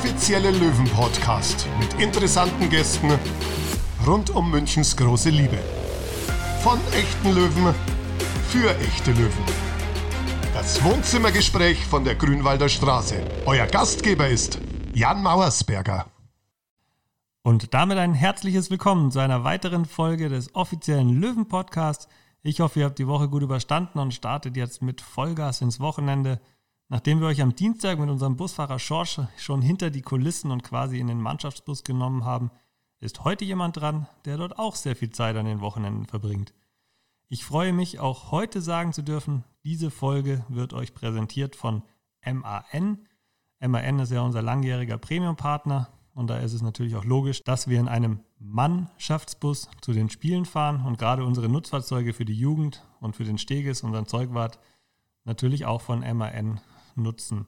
offizielle Löwen-Podcast mit interessanten Gästen rund um Münchens große Liebe. Von echten Löwen für echte Löwen. Das Wohnzimmergespräch von der Grünwalder Straße. Euer Gastgeber ist Jan Mauersberger. Und damit ein herzliches Willkommen zu einer weiteren Folge des offiziellen Löwen-Podcasts. Ich hoffe, ihr habt die Woche gut überstanden und startet jetzt mit Vollgas ins Wochenende. Nachdem wir euch am Dienstag mit unserem Busfahrer Schorsch schon hinter die Kulissen und quasi in den Mannschaftsbus genommen haben, ist heute jemand dran, der dort auch sehr viel Zeit an den Wochenenden verbringt. Ich freue mich auch heute sagen zu dürfen, diese Folge wird euch präsentiert von MAN. MAN ist ja unser langjähriger Premium-Partner und da ist es natürlich auch logisch, dass wir in einem Mannschaftsbus zu den Spielen fahren und gerade unsere Nutzfahrzeuge für die Jugend und für den Steges, unseren Zeugwart, natürlich auch von MAN nutzen.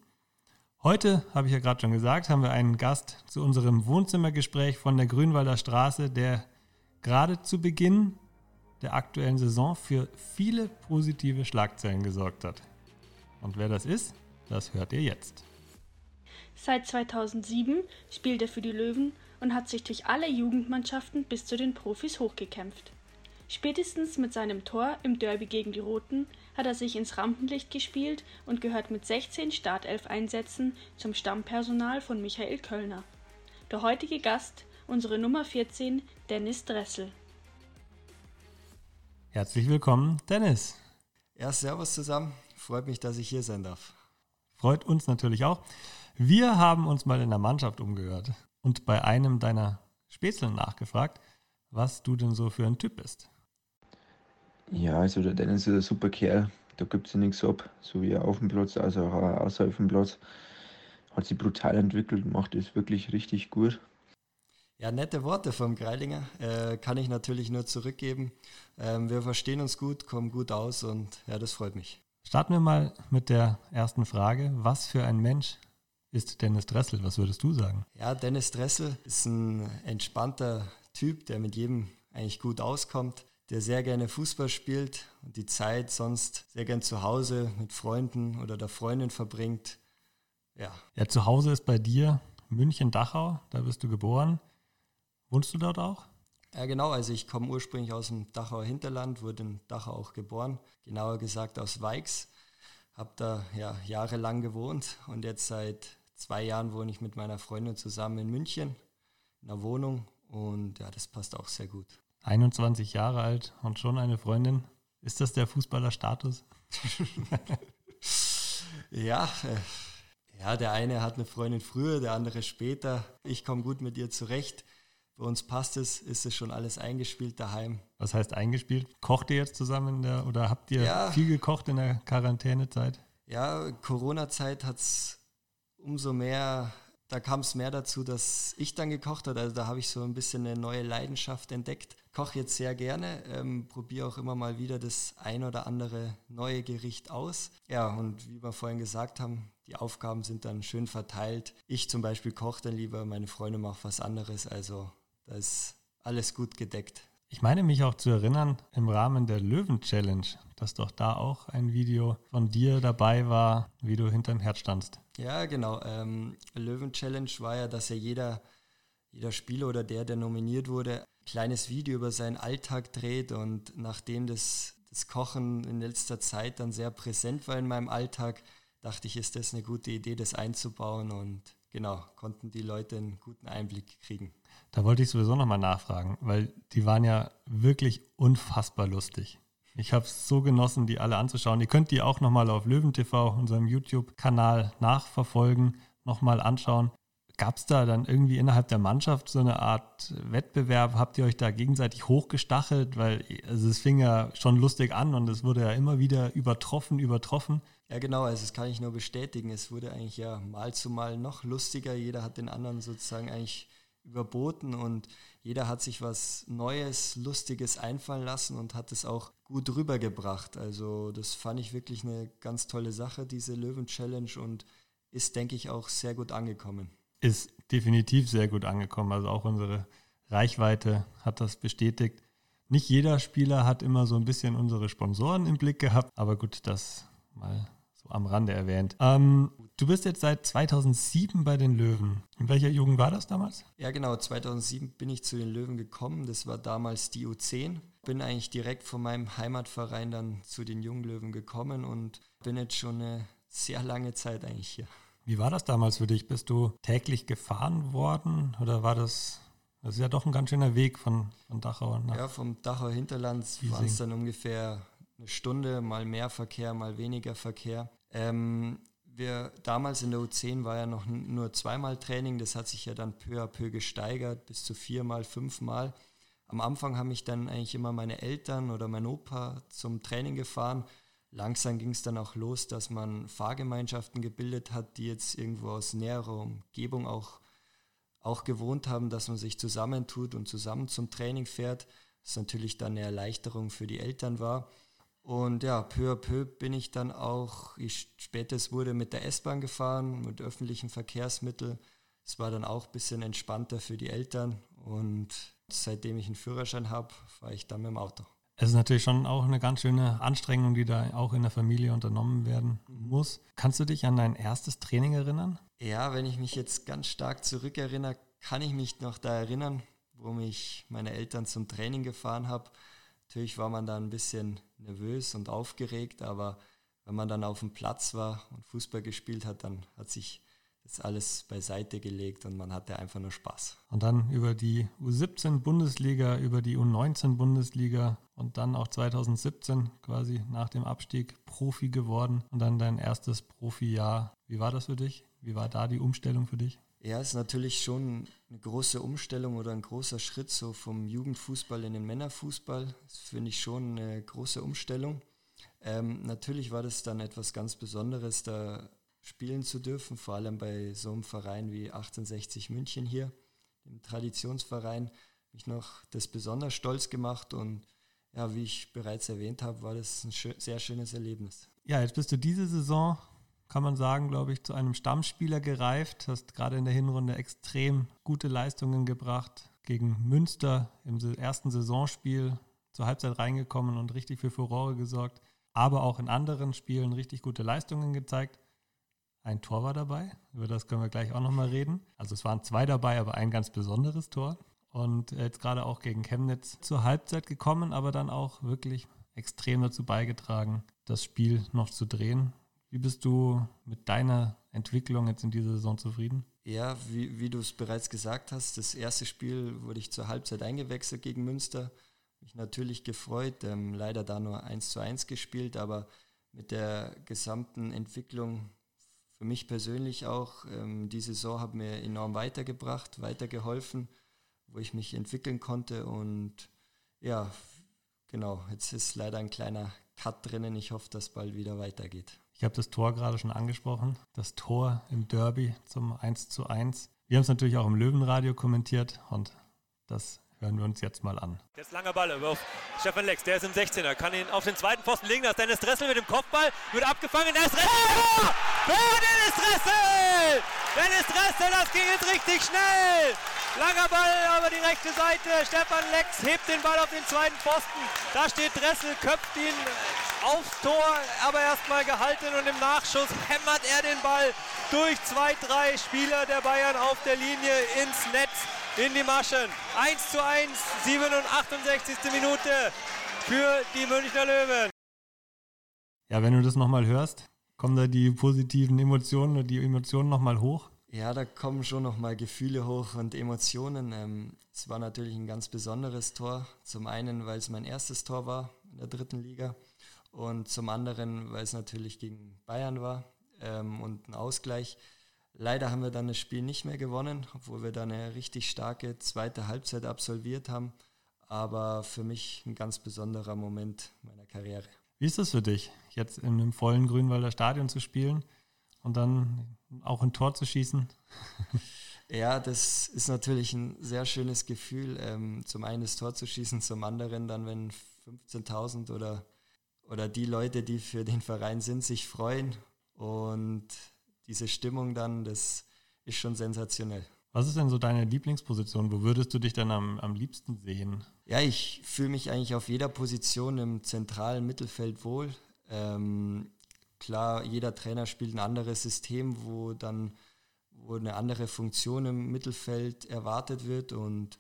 Heute, habe ich ja gerade schon gesagt, haben wir einen Gast zu unserem Wohnzimmergespräch von der Grünwalder Straße, der gerade zu Beginn der aktuellen Saison für viele positive Schlagzeilen gesorgt hat. Und wer das ist, das hört ihr jetzt. Seit 2007 spielt er für die Löwen und hat sich durch alle Jugendmannschaften bis zu den Profis hochgekämpft. Spätestens mit seinem Tor im Derby gegen die Roten hat er sich ins Rampenlicht gespielt und gehört mit 16 Startelf-Einsätzen zum Stammpersonal von Michael Kölner. Der heutige Gast, unsere Nummer 14, Dennis Dressel. Herzlich willkommen, Dennis. Ja, servus zusammen. Freut mich, dass ich hier sein darf. Freut uns natürlich auch. Wir haben uns mal in der Mannschaft umgehört und bei einem deiner Spätzeln nachgefragt, was du denn so für ein Typ bist. Ja, also der Dennis ist ein super Kerl. Da gibt es ja nichts ab. So wie er auf dem Platz, also auch außerhalb dem Platz. Hat sich brutal entwickelt, macht es wirklich richtig gut. Ja, nette Worte vom Greilinger. Äh, kann ich natürlich nur zurückgeben. Ähm, wir verstehen uns gut, kommen gut aus und ja, das freut mich. Starten wir mal mit der ersten Frage. Was für ein Mensch ist Dennis Dressel? Was würdest du sagen? Ja, Dennis Dressel ist ein entspannter Typ, der mit jedem eigentlich gut auskommt der sehr gerne Fußball spielt und die Zeit sonst sehr gern zu Hause mit Freunden oder der Freundin verbringt. Ja. Ja, zu Hause ist bei dir München-Dachau, da bist du geboren. Wohnst du dort auch? Ja, genau. Also ich komme ursprünglich aus dem Dachauer Hinterland, wurde in Dachau auch geboren, genauer gesagt aus Weix. Habe da ja, jahrelang gewohnt und jetzt seit zwei Jahren wohne ich mit meiner Freundin zusammen in München in einer Wohnung und ja, das passt auch sehr gut. 21 Jahre alt und schon eine Freundin. Ist das der Fußballerstatus? ja, äh, ja, der eine hat eine Freundin früher, der andere später. Ich komme gut mit ihr zurecht. Bei uns passt es, ist es schon alles eingespielt daheim. Was heißt eingespielt? Kocht ihr jetzt zusammen der, oder habt ihr ja, viel gekocht in der Quarantänezeit? Ja, Corona-Zeit hat es umso mehr da kam es mehr dazu, dass ich dann gekocht habe. Also da habe ich so ein bisschen eine neue Leidenschaft entdeckt. Koche jetzt sehr gerne, ähm, probiere auch immer mal wieder das ein oder andere neue Gericht aus. Ja, und wie wir vorhin gesagt haben, die Aufgaben sind dann schön verteilt. Ich zum Beispiel koche dann lieber, meine Freunde machen was anderes. Also da ist alles gut gedeckt. Ich meine mich auch zu erinnern, im Rahmen der Löwen-Challenge, dass doch da auch ein Video von dir dabei war, wie du hinterm Herd standst. Ja, genau. Ähm, Löwen-Challenge war ja, dass ja jeder, jeder Spieler oder der, der nominiert wurde, kleines Video über seinen Alltag dreht und nachdem das, das Kochen in letzter Zeit dann sehr präsent war in meinem Alltag, dachte ich, ist das eine gute Idee, das einzubauen und genau, konnten die Leute einen guten Einblick kriegen. Da wollte ich sowieso nochmal nachfragen, weil die waren ja wirklich unfassbar lustig. Ich habe es so genossen, die alle anzuschauen. Ihr könnt die auch nochmal auf LöwenTV, unserem YouTube-Kanal, nachverfolgen, nochmal anschauen. Gab es da dann irgendwie innerhalb der Mannschaft so eine Art Wettbewerb? Habt ihr euch da gegenseitig hochgestachelt? Weil also es fing ja schon lustig an und es wurde ja immer wieder übertroffen, übertroffen. Ja, genau, also das kann ich nur bestätigen. Es wurde eigentlich ja mal zu mal noch lustiger. Jeder hat den anderen sozusagen eigentlich überboten und jeder hat sich was Neues, Lustiges einfallen lassen und hat es auch gut rübergebracht. Also das fand ich wirklich eine ganz tolle Sache, diese Löwen-Challenge und ist, denke ich, auch sehr gut angekommen. Ist definitiv sehr gut angekommen. Also auch unsere Reichweite hat das bestätigt. Nicht jeder Spieler hat immer so ein bisschen unsere Sponsoren im Blick gehabt, aber gut, das mal so am Rande erwähnt. Ähm, du bist jetzt seit 2007 bei den Löwen. In welcher Jugend war das damals? Ja, genau. 2007 bin ich zu den Löwen gekommen. Das war damals die U10. Bin eigentlich direkt von meinem Heimatverein dann zu den Junglöwen gekommen und bin jetzt schon eine sehr lange Zeit eigentlich hier. Wie war das damals für dich? Bist du täglich gefahren worden oder war das das ist ja doch ein ganz schöner Weg von, von Dachau nach. Ja, vom Dachauer Hinterland waren es dann ungefähr eine Stunde, mal mehr Verkehr, mal weniger Verkehr. Ähm, wir, damals in der U10 war ja noch nur zweimal Training, das hat sich ja dann peu à peu gesteigert, bis zu viermal, fünfmal. Am Anfang haben mich dann eigentlich immer meine Eltern oder mein Opa zum Training gefahren. Langsam ging es dann auch los, dass man Fahrgemeinschaften gebildet hat, die jetzt irgendwo aus näherer Umgebung auch auch gewohnt haben, dass man sich zusammentut und zusammen zum Training fährt. Das natürlich dann eine Erleichterung für die Eltern war. Und ja, peu à peu bin ich dann auch, ich spätestens wurde mit der S-Bahn gefahren, mit öffentlichen Verkehrsmitteln. Es war dann auch ein bisschen entspannter für die Eltern. Und seitdem ich einen Führerschein habe, fahre ich dann mit dem Auto. Es ist natürlich schon auch eine ganz schöne Anstrengung, die da auch in der Familie unternommen werden muss. Kannst du dich an dein erstes Training erinnern? Ja, wenn ich mich jetzt ganz stark zurückerinnere, kann ich mich noch da erinnern, wo mich meine Eltern zum Training gefahren haben. Natürlich war man da ein bisschen nervös und aufgeregt, aber wenn man dann auf dem Platz war und Fußball gespielt hat, dann hat sich das alles beiseite gelegt und man hatte einfach nur Spaß. Und dann über die U17 Bundesliga, über die U19 Bundesliga und dann auch 2017 quasi nach dem Abstieg Profi geworden und dann dein erstes Profijahr. Wie war das für dich? Wie war da die Umstellung für dich? Ja, es ist natürlich schon eine große Umstellung oder ein großer Schritt so vom Jugendfußball in den Männerfußball. Das finde ich schon eine große Umstellung. Ähm, natürlich war das dann etwas ganz Besonderes, da spielen zu dürfen, vor allem bei so einem Verein wie 1860 München hier, dem Traditionsverein, mich noch das besonders stolz gemacht und ja, wie ich bereits erwähnt habe, war das ein schön, sehr schönes Erlebnis. Ja, jetzt bist du diese Saison, kann man sagen, glaube ich, zu einem Stammspieler gereift, hast gerade in der Hinrunde extrem gute Leistungen gebracht, gegen Münster im ersten Saisonspiel zur Halbzeit reingekommen und richtig für Furore gesorgt, aber auch in anderen Spielen richtig gute Leistungen gezeigt. Ein Tor war dabei, über das können wir gleich auch nochmal reden. Also es waren zwei dabei, aber ein ganz besonderes Tor. Und jetzt gerade auch gegen Chemnitz zur Halbzeit gekommen, aber dann auch wirklich extrem dazu beigetragen, das Spiel noch zu drehen. Wie bist du mit deiner Entwicklung jetzt in dieser Saison zufrieden? Ja, wie, wie du es bereits gesagt hast, das erste Spiel wurde ich zur Halbzeit eingewechselt gegen Münster. Mich natürlich gefreut, ähm, leider da nur 1 zu 1 gespielt, aber mit der gesamten Entwicklung für mich persönlich auch, ähm, die Saison hat mir enorm weitergebracht, weitergeholfen, wo ich mich entwickeln konnte. Und ja, genau, jetzt ist leider ein kleiner Cut drinnen. Ich hoffe, dass bald wieder weitergeht. Ich habe das Tor gerade schon angesprochen. Das Tor im Derby zum 1 zu 1. Wir haben es natürlich auch im Löwenradio kommentiert und das hören wir uns jetzt mal an. Jetzt langer Ball auf Stefan Lex, der ist im 16er, kann ihn auf den zweiten Pfosten legen. Da ist Dennis Dressel mit dem Kopfball, wird abgefangen. Da ist Dressel! Ja! Für Dennis Dressel! Dennis Dressel, das ging jetzt richtig schnell! Langer Ball aber die rechte Seite. Stefan Lex hebt den Ball auf den zweiten Pfosten. Da steht Dressel, köpft ihn aufs Tor, aber erstmal gehalten und im Nachschuss hämmert er den Ball durch zwei, drei Spieler der Bayern auf der Linie ins Netz in die Maschen. 1 zu 1, 67. Minute für die Münchner Löwen. Ja, wenn du das nochmal hörst, kommen da die positiven Emotionen und die Emotionen nochmal hoch? Ja, da kommen schon nochmal Gefühle hoch und Emotionen. Ähm, es war natürlich ein ganz besonderes Tor. Zum einen, weil es mein erstes Tor war in der dritten Liga und zum anderen, weil es natürlich gegen Bayern war ähm, und ein Ausgleich. Leider haben wir dann das Spiel nicht mehr gewonnen, obwohl wir dann eine richtig starke zweite Halbzeit absolviert haben. Aber für mich ein ganz besonderer Moment meiner Karriere. Wie ist das für dich, jetzt in einem vollen Grünwalder Stadion zu spielen und dann auch ein Tor zu schießen? Ja, das ist natürlich ein sehr schönes Gefühl, ähm, zum einen das Tor zu schießen, zum anderen dann, wenn 15.000 oder, oder die Leute, die für den Verein sind, sich freuen und diese Stimmung dann, das ist schon sensationell. Was ist denn so deine Lieblingsposition? Wo würdest du dich dann am, am liebsten sehen? Ja, ich fühle mich eigentlich auf jeder Position im zentralen Mittelfeld wohl. Ähm, klar, jeder Trainer spielt ein anderes System, wo dann wo eine andere Funktion im Mittelfeld erwartet wird und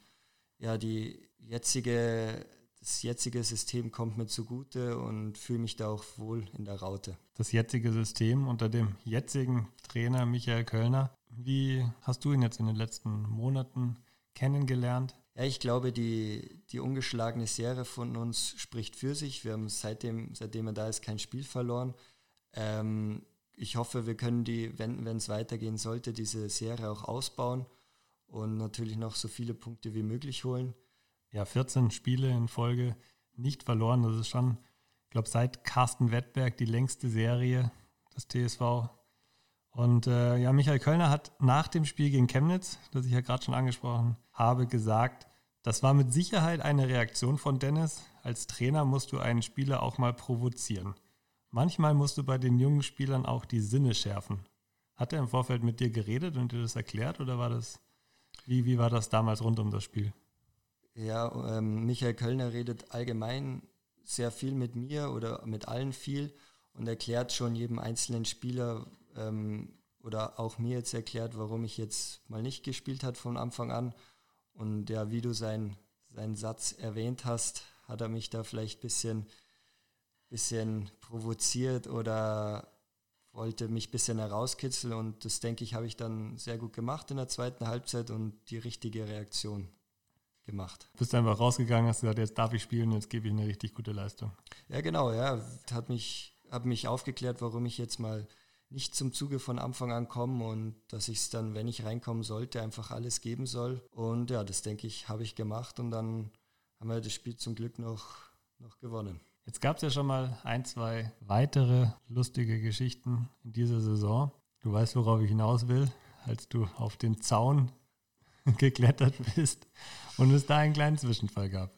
ja, die jetzige, das jetzige System kommt mir zugute und fühle mich da auch wohl in der Raute. Das jetzige System unter dem jetzigen Trainer Michael Kölner. Wie hast du ihn jetzt in den letzten Monaten kennengelernt? Ja, ich glaube, die, die ungeschlagene Serie von uns spricht für sich. Wir haben seitdem, seitdem er da ist, kein Spiel verloren. Ähm, ich hoffe, wir können die, wenn es weitergehen sollte, diese Serie auch ausbauen und natürlich noch so viele Punkte wie möglich holen. Ja, 14 Spiele in Folge nicht verloren. Das ist schon, ich glaube, seit Carsten Wettberg die längste Serie des TSV. Und äh, ja, Michael Kölner hat nach dem Spiel gegen Chemnitz, das ich ja gerade schon angesprochen habe, gesagt, das war mit Sicherheit eine Reaktion von Dennis. Als Trainer musst du einen Spieler auch mal provozieren. Manchmal musst du bei den jungen Spielern auch die Sinne schärfen. Hat er im Vorfeld mit dir geredet und dir das erklärt oder war das, wie, wie war das damals rund um das Spiel? Ja, ähm, Michael Kölner redet allgemein sehr viel mit mir oder mit allen viel und erklärt schon jedem einzelnen Spieler ähm, oder auch mir jetzt erklärt, warum ich jetzt mal nicht gespielt hat von Anfang an. Und ja, wie du seinen sein Satz erwähnt hast, hat er mich da vielleicht ein bisschen bisschen provoziert oder wollte mich ein bisschen herauskitzeln und das denke ich, habe ich dann sehr gut gemacht in der zweiten Halbzeit und die richtige Reaktion gemacht. Bist einfach rausgegangen, hast gesagt, jetzt darf ich spielen, jetzt gebe ich eine richtig gute Leistung. Ja, genau, ja, hat mich, habe mich aufgeklärt, warum ich jetzt mal nicht zum Zuge von Anfang an komme und dass ich es dann, wenn ich reinkommen sollte, einfach alles geben soll. Und ja, das denke ich, habe ich gemacht und dann haben wir das Spiel zum Glück noch, noch gewonnen. Jetzt gab es ja schon mal ein, zwei weitere lustige Geschichten in dieser Saison. Du weißt, worauf ich hinaus will, als du auf den Zaun geklettert bist und es da einen kleinen Zwischenfall gab.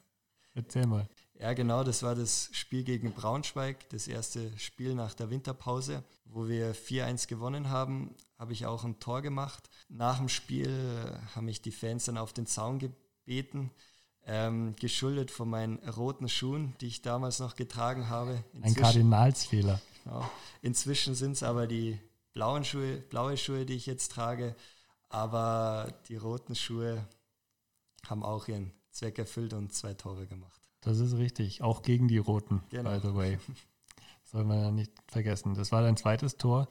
Erzähl mal. Ja, genau, das war das Spiel gegen Braunschweig, das erste Spiel nach der Winterpause, wo wir 4-1 gewonnen haben, habe ich auch ein Tor gemacht. Nach dem Spiel haben mich die Fans dann auf den Zaun gebeten, ähm, geschuldet von meinen roten Schuhen, die ich damals noch getragen habe. Inzwischen, Ein Kardinalsfehler. Genau. Inzwischen sind es aber die blauen Schuhe, blaue Schuhe, die ich jetzt trage. Aber die roten Schuhe haben auch ihren Zweck erfüllt und zwei Tore gemacht. Das ist richtig, auch gegen die Roten, genau. by the way. Soll man ja nicht vergessen. Das war dein zweites Tor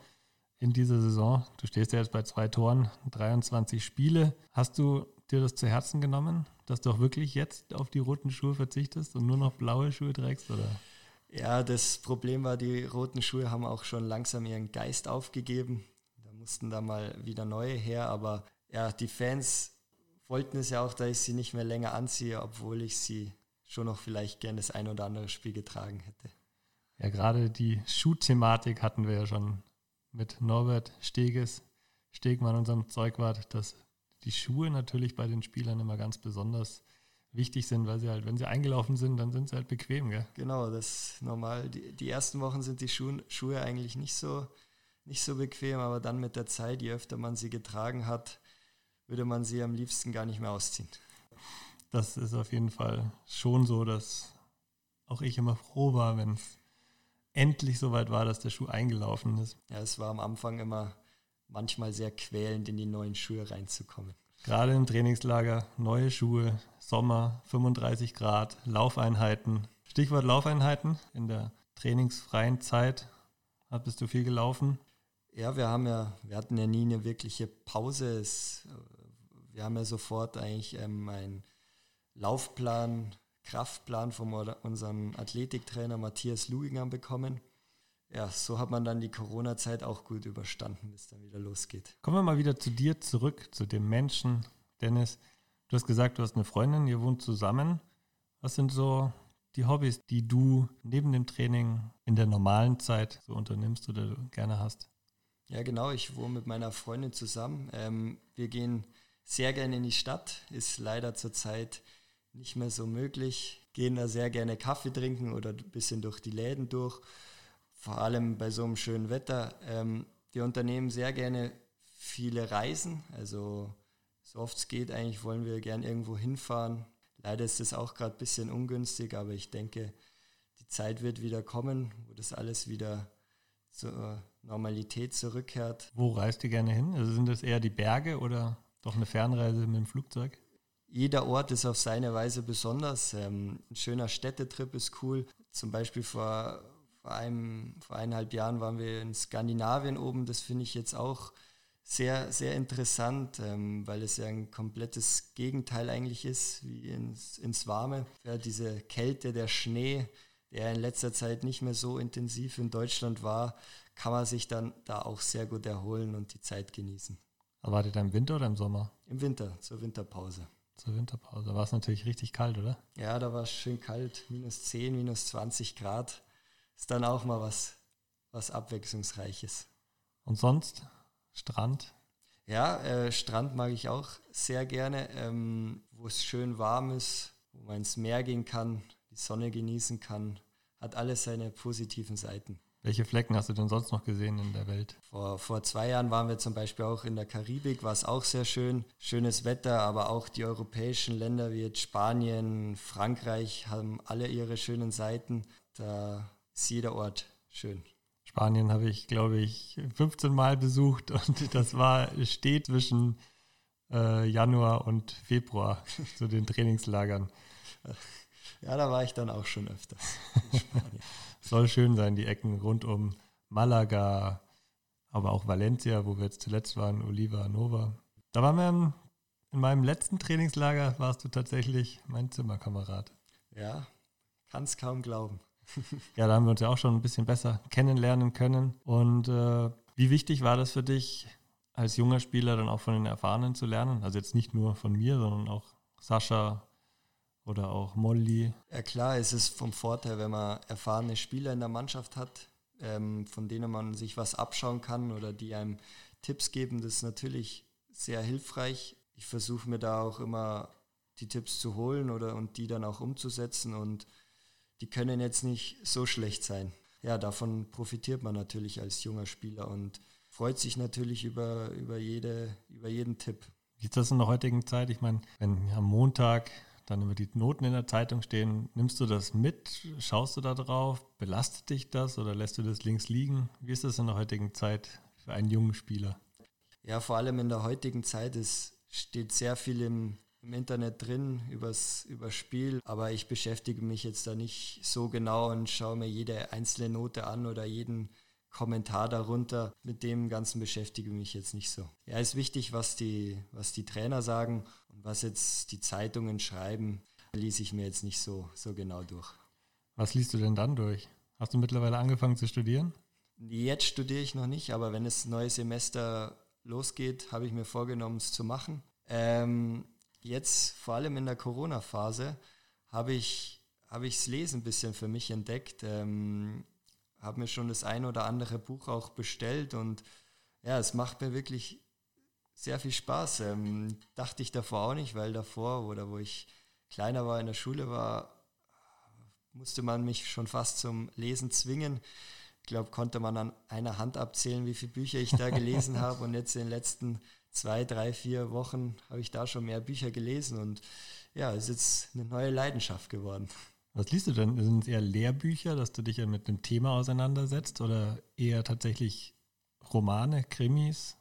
in dieser Saison. Du stehst ja jetzt bei zwei Toren, 23 Spiele. Hast du dir das zu Herzen genommen, dass du auch wirklich jetzt auf die roten Schuhe verzichtest und nur noch blaue Schuhe trägst, oder? Ja, das Problem war, die roten Schuhe haben auch schon langsam ihren Geist aufgegeben. Da mussten da mal wieder neue her, aber ja, die Fans wollten es ja auch, dass ich sie nicht mehr länger anziehe, obwohl ich sie schon noch vielleicht gern das ein oder andere Spiel getragen hätte. Ja, gerade die Schuhthematik hatten wir ja schon mit Norbert Steges, Stegmann, unserem Zeugwart, dass die Schuhe natürlich bei den Spielern immer ganz besonders wichtig sind, weil sie halt, wenn sie eingelaufen sind, dann sind sie halt bequem, gell? Genau, das ist normal. Die, die ersten Wochen sind die Schuhe, Schuhe eigentlich nicht so, nicht so bequem, aber dann mit der Zeit, je öfter man sie getragen hat, würde man sie am liebsten gar nicht mehr ausziehen. Das ist auf jeden Fall schon so, dass auch ich immer froh war, wenn es endlich soweit war, dass der Schuh eingelaufen ist. Ja, es war am Anfang immer manchmal sehr quälend, in die neuen Schuhe reinzukommen. Gerade im Trainingslager, neue Schuhe, Sommer, 35 Grad, Laufeinheiten. Stichwort Laufeinheiten in der trainingsfreien Zeit. Bist du viel gelaufen? Ja, wir haben ja, wir hatten ja nie eine wirkliche Pause. Es, wir haben ja sofort eigentlich ähm, einen Laufplan, Kraftplan von unserem Athletiktrainer Matthias Lugingham bekommen ja, so hat man dann die Corona-Zeit auch gut überstanden, bis dann wieder losgeht. Kommen wir mal wieder zu dir zurück, zu dem Menschen. Dennis, du hast gesagt, du hast eine Freundin, ihr wohnt zusammen. Was sind so die Hobbys, die du neben dem Training in der normalen Zeit so unternimmst oder du gerne hast? Ja, genau. Ich wohne mit meiner Freundin zusammen. Ähm, wir gehen sehr gerne in die Stadt. Ist leider zurzeit nicht mehr so möglich. Gehen da sehr gerne Kaffee trinken oder ein bisschen durch die Läden durch vor allem bei so einem schönen Wetter. Ähm, wir unternehmen sehr gerne viele Reisen, also so oft es geht, eigentlich wollen wir gern irgendwo hinfahren. Leider ist das auch gerade ein bisschen ungünstig, aber ich denke, die Zeit wird wieder kommen, wo das alles wieder zur Normalität zurückkehrt. Wo reist ihr gerne hin? Also sind das eher die Berge oder doch eine Fernreise mit dem Flugzeug? Jeder Ort ist auf seine Weise besonders. Ähm, ein schöner Städtetrip ist cool. Zum Beispiel vor, vor, einem, vor eineinhalb Jahren waren wir in Skandinavien oben. Das finde ich jetzt auch sehr, sehr interessant, ähm, weil es ja ein komplettes Gegenteil eigentlich ist, wie ins, ins Warme. Ja, diese Kälte, der Schnee, der in letzter Zeit nicht mehr so intensiv in Deutschland war, kann man sich dann da auch sehr gut erholen und die Zeit genießen. Erwartet ihr im Winter oder im Sommer? Im Winter, zur Winterpause. Zur Winterpause. Da war es natürlich richtig kalt, oder? Ja, da war es schön kalt, minus 10, minus 20 Grad. Ist dann auch mal was, was Abwechslungsreiches. Und sonst? Strand? Ja, äh, Strand mag ich auch sehr gerne, ähm, wo es schön warm ist, wo man ins Meer gehen kann, die Sonne genießen kann. Hat alles seine positiven Seiten. Welche Flecken hast du denn sonst noch gesehen in der Welt? Vor, vor zwei Jahren waren wir zum Beispiel auch in der Karibik, war es auch sehr schön. Schönes Wetter, aber auch die europäischen Länder wie jetzt Spanien, Frankreich haben alle ihre schönen Seiten. Da ist jeder Ort schön. Spanien habe ich, glaube ich, 15 Mal besucht und das war steht zwischen äh, Januar und Februar zu den Trainingslagern. Ja, da war ich dann auch schon öfters. Soll schön sein, die Ecken rund um Malaga, aber auch Valencia, wo wir jetzt zuletzt waren, Oliva Nova. Da waren wir in meinem letzten Trainingslager, warst du tatsächlich mein Zimmerkamerad. Ja, kann es kaum glauben. ja, da haben wir uns ja auch schon ein bisschen besser kennenlernen können. Und äh, wie wichtig war das für dich, als junger Spieler dann auch von den Erfahrenen zu lernen? Also jetzt nicht nur von mir, sondern auch Sascha oder auch Molly. Ja klar, es ist vom Vorteil, wenn man erfahrene Spieler in der Mannschaft hat, ähm, von denen man sich was abschauen kann oder die einem Tipps geben. Das ist natürlich sehr hilfreich. Ich versuche mir da auch immer die Tipps zu holen oder und die dann auch umzusetzen und die können jetzt nicht so schlecht sein. Ja, davon profitiert man natürlich als junger Spieler und freut sich natürlich über, über, jede, über jeden Tipp. Wie ist das in der heutigen Zeit? Ich meine, wenn am Montag dann immer die Noten in der Zeitung stehen, nimmst du das mit? Schaust du da drauf? Belastet dich das oder lässt du das links liegen? Wie ist das in der heutigen Zeit für einen jungen Spieler? Ja, vor allem in der heutigen Zeit ist, steht sehr viel im, im Internet drin übers, übers Spiel, aber ich beschäftige mich jetzt da nicht so genau und schaue mir jede einzelne Note an oder jeden Kommentar darunter. Mit dem Ganzen beschäftige ich mich jetzt nicht so. Ja, ist wichtig, was die, was die Trainer sagen und was jetzt die Zeitungen schreiben, ließ ich mir jetzt nicht so, so genau durch. Was liest du denn dann durch? Hast du mittlerweile angefangen zu studieren? Jetzt studiere ich noch nicht, aber wenn das neue Semester losgeht, habe ich mir vorgenommen, es zu machen. Ähm, jetzt, vor allem in der Corona-Phase, habe ich habe ich das Lesen ein bisschen für mich entdeckt. Ähm, habe mir schon das ein oder andere Buch auch bestellt und ja, es macht mir wirklich sehr viel Spaß. Ähm, dachte ich davor auch nicht, weil davor oder wo ich kleiner war in der Schule war, musste man mich schon fast zum Lesen zwingen. Ich glaube, konnte man an einer Hand abzählen, wie viele Bücher ich da gelesen habe. Und jetzt in den letzten zwei, drei, vier Wochen habe ich da schon mehr Bücher gelesen und ja, es ist jetzt eine neue Leidenschaft geworden. Was liest du denn? Sind es eher Lehrbücher, dass du dich ja mit dem Thema auseinandersetzt oder eher tatsächlich Romane, Krimis?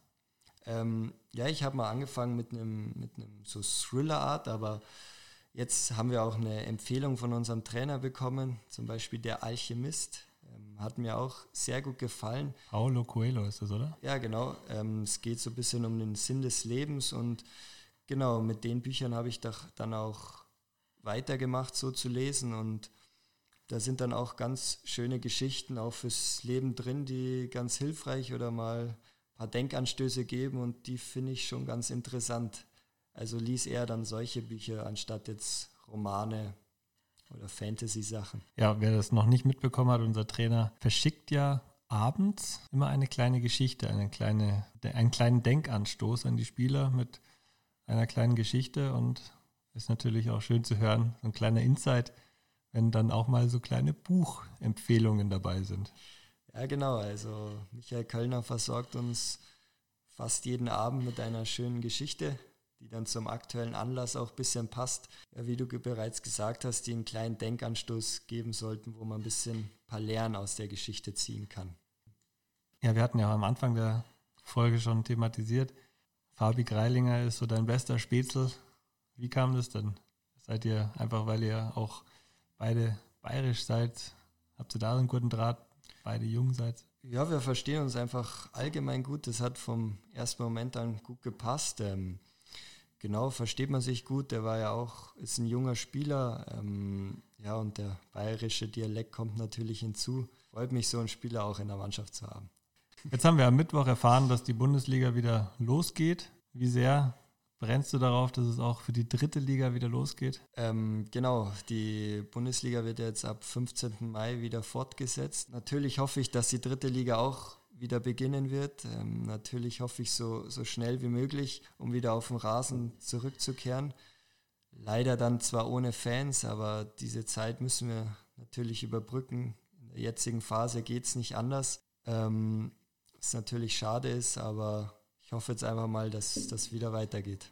Ähm, ja, ich habe mal angefangen mit einem mit einem so Thriller-Art, aber jetzt haben wir auch eine Empfehlung von unserem Trainer bekommen, zum Beispiel Der Alchemist. Ähm, hat mir auch sehr gut gefallen. Paulo Coelho ist das, oder? Ja, genau. Ähm, es geht so ein bisschen um den Sinn des Lebens und genau, mit den Büchern habe ich dann auch weitergemacht, so zu lesen und da sind dann auch ganz schöne Geschichten auch fürs Leben drin, die ganz hilfreich oder mal ein paar Denkanstöße geben und die finde ich schon ganz interessant. Also lies eher dann solche Bücher anstatt jetzt Romane oder Fantasy-Sachen. Ja, wer das noch nicht mitbekommen hat, unser Trainer verschickt ja abends immer eine kleine Geschichte, eine kleine, einen kleinen Denkanstoß an die Spieler mit einer kleinen Geschichte und ist natürlich auch schön zu hören, so ein kleiner Insight, wenn dann auch mal so kleine Buchempfehlungen dabei sind. Ja, genau. Also Michael Kölner versorgt uns fast jeden Abend mit einer schönen Geschichte, die dann zum aktuellen Anlass auch ein bisschen passt. Ja, wie du bereits gesagt hast, die einen kleinen Denkanstoß geben sollten, wo man ein bisschen ein paar Lehren aus der Geschichte ziehen kann. Ja, wir hatten ja am Anfang der Folge schon thematisiert. Fabi Greilinger ist so dein bester Spätzl. Wie kam das denn? Seid ihr einfach, weil ihr auch beide bayerisch seid, habt ihr da einen guten Draht, beide jung seid? Ja, wir verstehen uns einfach allgemein gut. Das hat vom ersten Moment an gut gepasst. Ähm, genau, versteht man sich gut. Der war ja auch, ist ein junger Spieler. Ähm, ja, und der bayerische Dialekt kommt natürlich hinzu. Freut mich, so einen Spieler auch in der Mannschaft zu haben. Jetzt haben wir am Mittwoch erfahren, dass die Bundesliga wieder losgeht. Wie sehr brennst du darauf, dass es auch für die dritte Liga wieder losgeht? Ähm, genau, die Bundesliga wird jetzt ab 15. Mai wieder fortgesetzt. Natürlich hoffe ich, dass die dritte Liga auch wieder beginnen wird. Ähm, natürlich hoffe ich so, so schnell wie möglich, um wieder auf den Rasen zurückzukehren. Leider dann zwar ohne Fans, aber diese Zeit müssen wir natürlich überbrücken. In der jetzigen Phase geht es nicht anders. Ähm, was natürlich schade ist, aber ich hoffe jetzt einfach mal, dass das wieder weitergeht.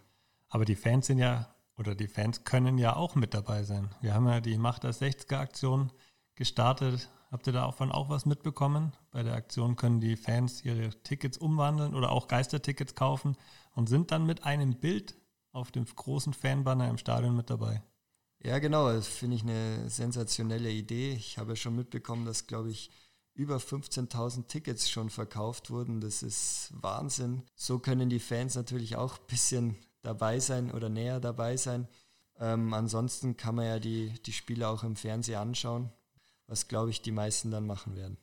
Aber die Fans sind ja, oder die Fans können ja auch mit dabei sein. Wir haben ja die Macht das 60er Aktion gestartet. Habt ihr davon auch was mitbekommen? Bei der Aktion können die Fans ihre Tickets umwandeln oder auch Geistertickets kaufen und sind dann mit einem Bild auf dem großen Fanbanner im Stadion mit dabei. Ja, genau. Das finde ich eine sensationelle Idee. Ich habe schon mitbekommen, dass, glaube ich, über 15.000 Tickets schon verkauft wurden. Das ist Wahnsinn. So können die Fans natürlich auch ein bisschen dabei sein oder näher dabei sein. Ähm, ansonsten kann man ja die, die Spiele auch im Fernsehen anschauen, was, glaube ich, die meisten dann machen werden.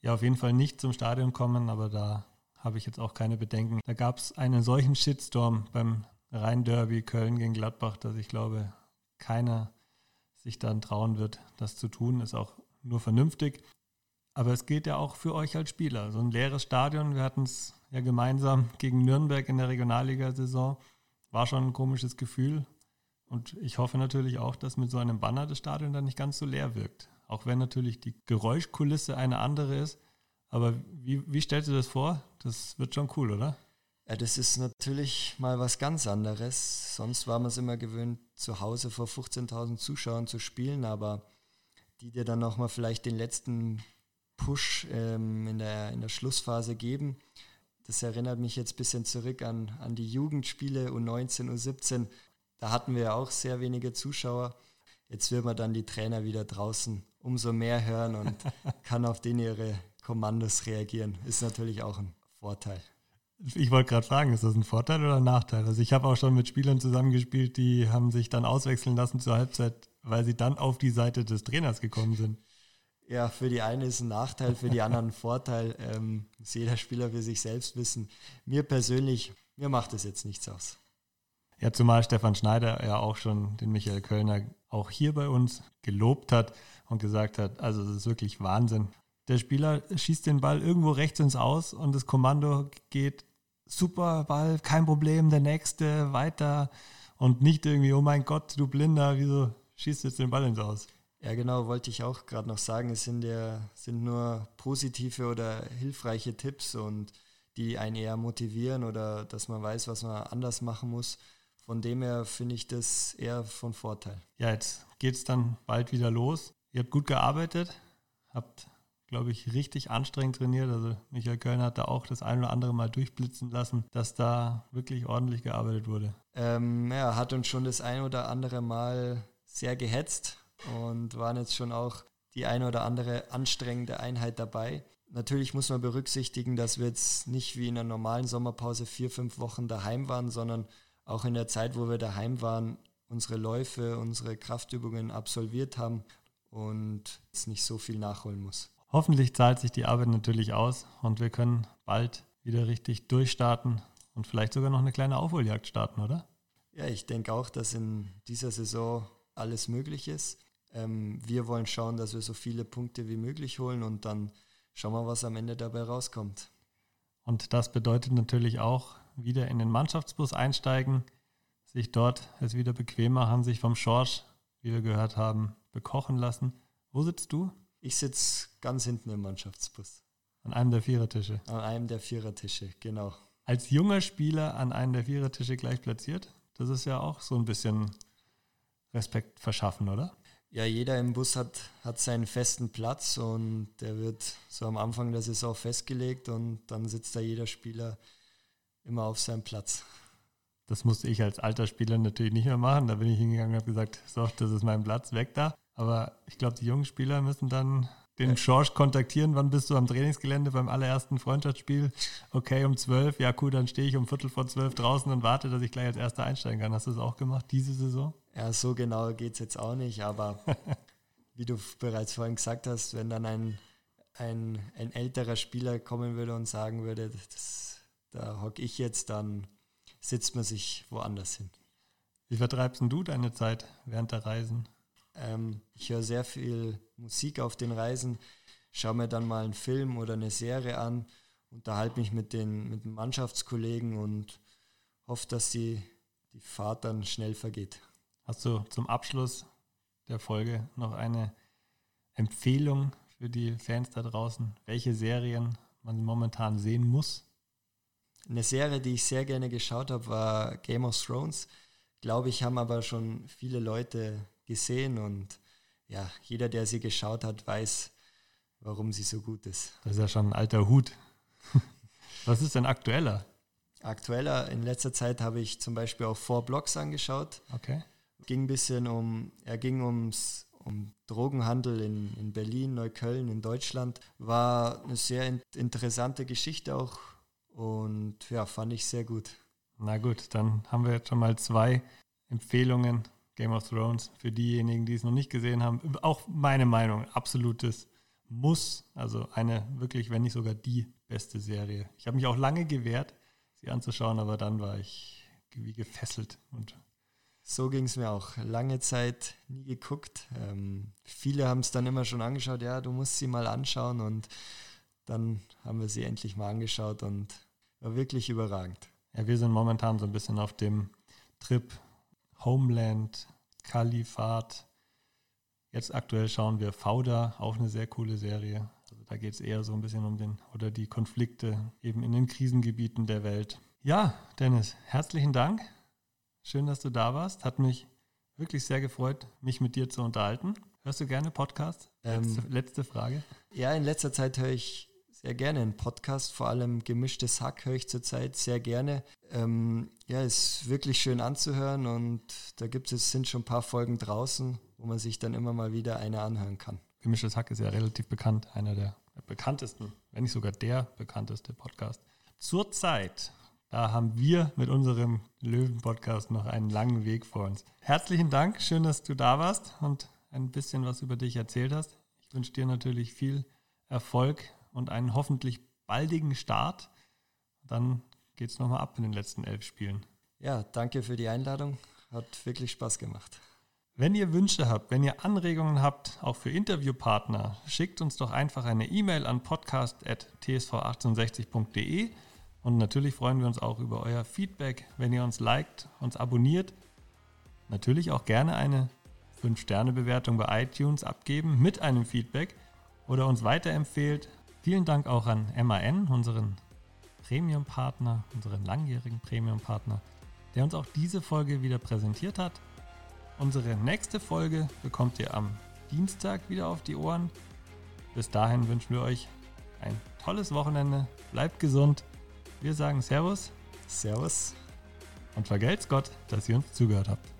Ja, auf jeden Fall nicht zum Stadion kommen, aber da habe ich jetzt auch keine Bedenken. Da gab es einen solchen Shitstorm beim Rhein-Derby Köln gegen Gladbach, dass ich glaube, keiner sich dann trauen wird, das zu tun. Ist auch nur vernünftig. Aber es geht ja auch für euch als Spieler. So ein leeres Stadion, wir hatten es ja gemeinsam gegen Nürnberg in der Regionalliga-Saison, war schon ein komisches Gefühl. Und ich hoffe natürlich auch, dass mit so einem Banner das Stadion dann nicht ganz so leer wirkt. Auch wenn natürlich die Geräuschkulisse eine andere ist. Aber wie, wie stellst du das vor? Das wird schon cool, oder? Ja, das ist natürlich mal was ganz anderes. Sonst war man es immer gewöhnt, zu Hause vor 15.000 Zuschauern zu spielen, aber die dir dann nochmal vielleicht den letzten Push ähm, in, der, in der Schlussphase geben. Das erinnert mich jetzt ein bisschen zurück an, an die Jugendspiele U19, U17. Da hatten wir ja auch sehr wenige Zuschauer. Jetzt wird man dann die Trainer wieder draußen umso mehr hören und kann auf den ihre Kommandos reagieren. Ist natürlich auch ein Vorteil. Ich wollte gerade fragen, ist das ein Vorteil oder ein Nachteil? Also ich habe auch schon mit Spielern zusammengespielt, die haben sich dann auswechseln lassen zur Halbzeit, weil sie dann auf die Seite des Trainers gekommen sind. Ja, für die eine ist ein Nachteil, für die anderen ein Vorteil. Ähm, muss jeder Spieler für sich selbst wissen. Mir persönlich, mir macht es jetzt nichts aus. Ja, zumal Stefan Schneider ja auch schon den Michael Kölner auch hier bei uns gelobt hat und gesagt hat, also es ist wirklich Wahnsinn. Der Spieler schießt den Ball irgendwo rechts ins Aus und das Kommando geht super Ball, kein Problem, der nächste, weiter und nicht irgendwie, oh mein Gott, du Blinder, wieso schießt du jetzt den Ball ins Aus? Ja, genau, wollte ich auch gerade noch sagen. Es sind ja sind nur positive oder hilfreiche Tipps und die einen eher motivieren oder dass man weiß, was man anders machen muss. Von dem her finde ich das eher von Vorteil. Ja, jetzt geht es dann bald wieder los. Ihr habt gut gearbeitet, habt, glaube ich, richtig anstrengend trainiert. Also Michael Köln hat da auch das ein oder andere Mal durchblitzen lassen, dass da wirklich ordentlich gearbeitet wurde. Ähm, ja, hat uns schon das ein oder andere Mal sehr gehetzt und waren jetzt schon auch die eine oder andere anstrengende Einheit dabei. Natürlich muss man berücksichtigen, dass wir jetzt nicht wie in einer normalen Sommerpause vier, fünf Wochen daheim waren, sondern auch in der Zeit, wo wir daheim waren, unsere Läufe, unsere Kraftübungen absolviert haben und jetzt nicht so viel nachholen muss. Hoffentlich zahlt sich die Arbeit natürlich aus und wir können bald wieder richtig durchstarten und vielleicht sogar noch eine kleine Aufholjagd starten, oder? Ja, ich denke auch, dass in dieser Saison alles möglich ist. Ähm, wir wollen schauen, dass wir so viele Punkte wie möglich holen und dann schauen wir, was am Ende dabei rauskommt. Und das bedeutet natürlich auch wieder in den Mannschaftsbus einsteigen, sich dort es wieder bequem machen, sich vom Schorsch, wie wir gehört haben, bekochen lassen. Wo sitzt du? Ich sitze ganz hinten im Mannschaftsbus. An einem der Vierertische. An einem der Vierertische, genau. Als junger Spieler an einem der Vierertische gleich platziert, das ist ja auch so ein bisschen Respekt verschaffen, oder? Ja, jeder im Bus hat, hat seinen festen Platz und der wird so am Anfang der Saison festgelegt und dann sitzt da jeder Spieler immer auf seinem Platz. Das musste ich als alter Spieler natürlich nicht mehr machen. Da bin ich hingegangen und habe gesagt, so, das ist mein Platz, weg da. Aber ich glaube, die jungen Spieler müssen dann den Schorsch kontaktieren. Wann bist du am Trainingsgelände beim allerersten Freundschaftsspiel? Okay, um zwölf. Ja, cool, dann stehe ich um Viertel vor zwölf draußen und warte, dass ich gleich als Erster einsteigen kann. Hast du das auch gemacht, diese Saison? Ja, so genau geht es jetzt auch nicht. Aber wie du bereits vorhin gesagt hast, wenn dann ein, ein, ein älterer Spieler kommen würde und sagen würde, das, da hocke ich jetzt, dann sitzt man sich woanders hin. Wie vertreibst du deine Zeit während der Reisen? Ähm, ich höre sehr viel Musik auf den Reisen, schaue mir dann mal einen Film oder eine Serie an, unterhalte mich mit den, mit den Mannschaftskollegen und hoffe, dass die, die Fahrt dann schnell vergeht. Hast du zum Abschluss der Folge noch eine Empfehlung für die Fans da draußen, welche Serien man momentan sehen muss? Eine Serie, die ich sehr gerne geschaut habe, war Game of Thrones. Glaube ich, haben aber schon viele Leute gesehen und ja, jeder, der sie geschaut hat, weiß, warum sie so gut ist. Das ist ja schon ein alter Hut. Was ist denn aktueller? Aktueller, in letzter Zeit habe ich zum Beispiel auch Four Blocks angeschaut. Okay. Ging ein bisschen um, er ging ums um Drogenhandel in, in Berlin, Neukölln, in Deutschland. War eine sehr in, interessante Geschichte auch und ja, fand ich sehr gut. Na gut, dann haben wir jetzt schon mal zwei Empfehlungen Game of Thrones, für diejenigen, die es noch nicht gesehen haben, auch meine Meinung, absolutes Muss. Also eine wirklich, wenn nicht sogar die beste Serie. Ich habe mich auch lange gewehrt, sie anzuschauen, aber dann war ich wie gefesselt. Und so ging es mir auch. Lange Zeit nie geguckt. Ähm, viele haben es dann immer schon angeschaut, ja, du musst sie mal anschauen und dann haben wir sie endlich mal angeschaut und war wirklich überragend. Ja, wir sind momentan so ein bisschen auf dem Trip Homeland, Kalifat. Jetzt aktuell schauen wir Fauda, auch eine sehr coole Serie. Also da geht es eher so ein bisschen um den oder die Konflikte eben in den Krisengebieten der Welt. Ja, Dennis, herzlichen Dank. Schön, dass du da warst. Hat mich wirklich sehr gefreut, mich mit dir zu unterhalten. Hörst du gerne Podcasts? Letzte, ähm, letzte Frage. Ja, in letzter Zeit höre ich sehr gerne einen Podcast, vor allem gemischtes Hack höre ich zurzeit sehr gerne. Ähm, ja, ist wirklich schön anzuhören und da gibt es sind schon ein paar Folgen draußen, wo man sich dann immer mal wieder eine anhören kann. Gemischtes Hack ist ja relativ bekannt, einer der bekanntesten, wenn nicht sogar der bekannteste Podcast. Zurzeit, da haben wir mit unserem Löwen-Podcast noch einen langen Weg vor uns. Herzlichen Dank, schön, dass du da warst und ein bisschen was über dich erzählt hast. Ich wünsche dir natürlich viel Erfolg und einen hoffentlich baldigen Start. Dann geht es nochmal ab in den letzten elf Spielen. Ja, danke für die Einladung. Hat wirklich Spaß gemacht. Wenn ihr Wünsche habt, wenn ihr Anregungen habt, auch für Interviewpartner, schickt uns doch einfach eine E-Mail an podcast.tsv1860.de und natürlich freuen wir uns auch über euer Feedback, wenn ihr uns liked, uns abonniert. Natürlich auch gerne eine 5-Sterne-Bewertung bei iTunes abgeben mit einem Feedback oder uns weiterempfehlt Vielen Dank auch an MAN, unseren Premium-Partner, unseren langjährigen Premium-Partner, der uns auch diese Folge wieder präsentiert hat. Unsere nächste Folge bekommt ihr am Dienstag wieder auf die Ohren. Bis dahin wünschen wir euch ein tolles Wochenende. Bleibt gesund. Wir sagen Servus. Servus. Und vergelt's Gott, dass ihr uns zugehört habt.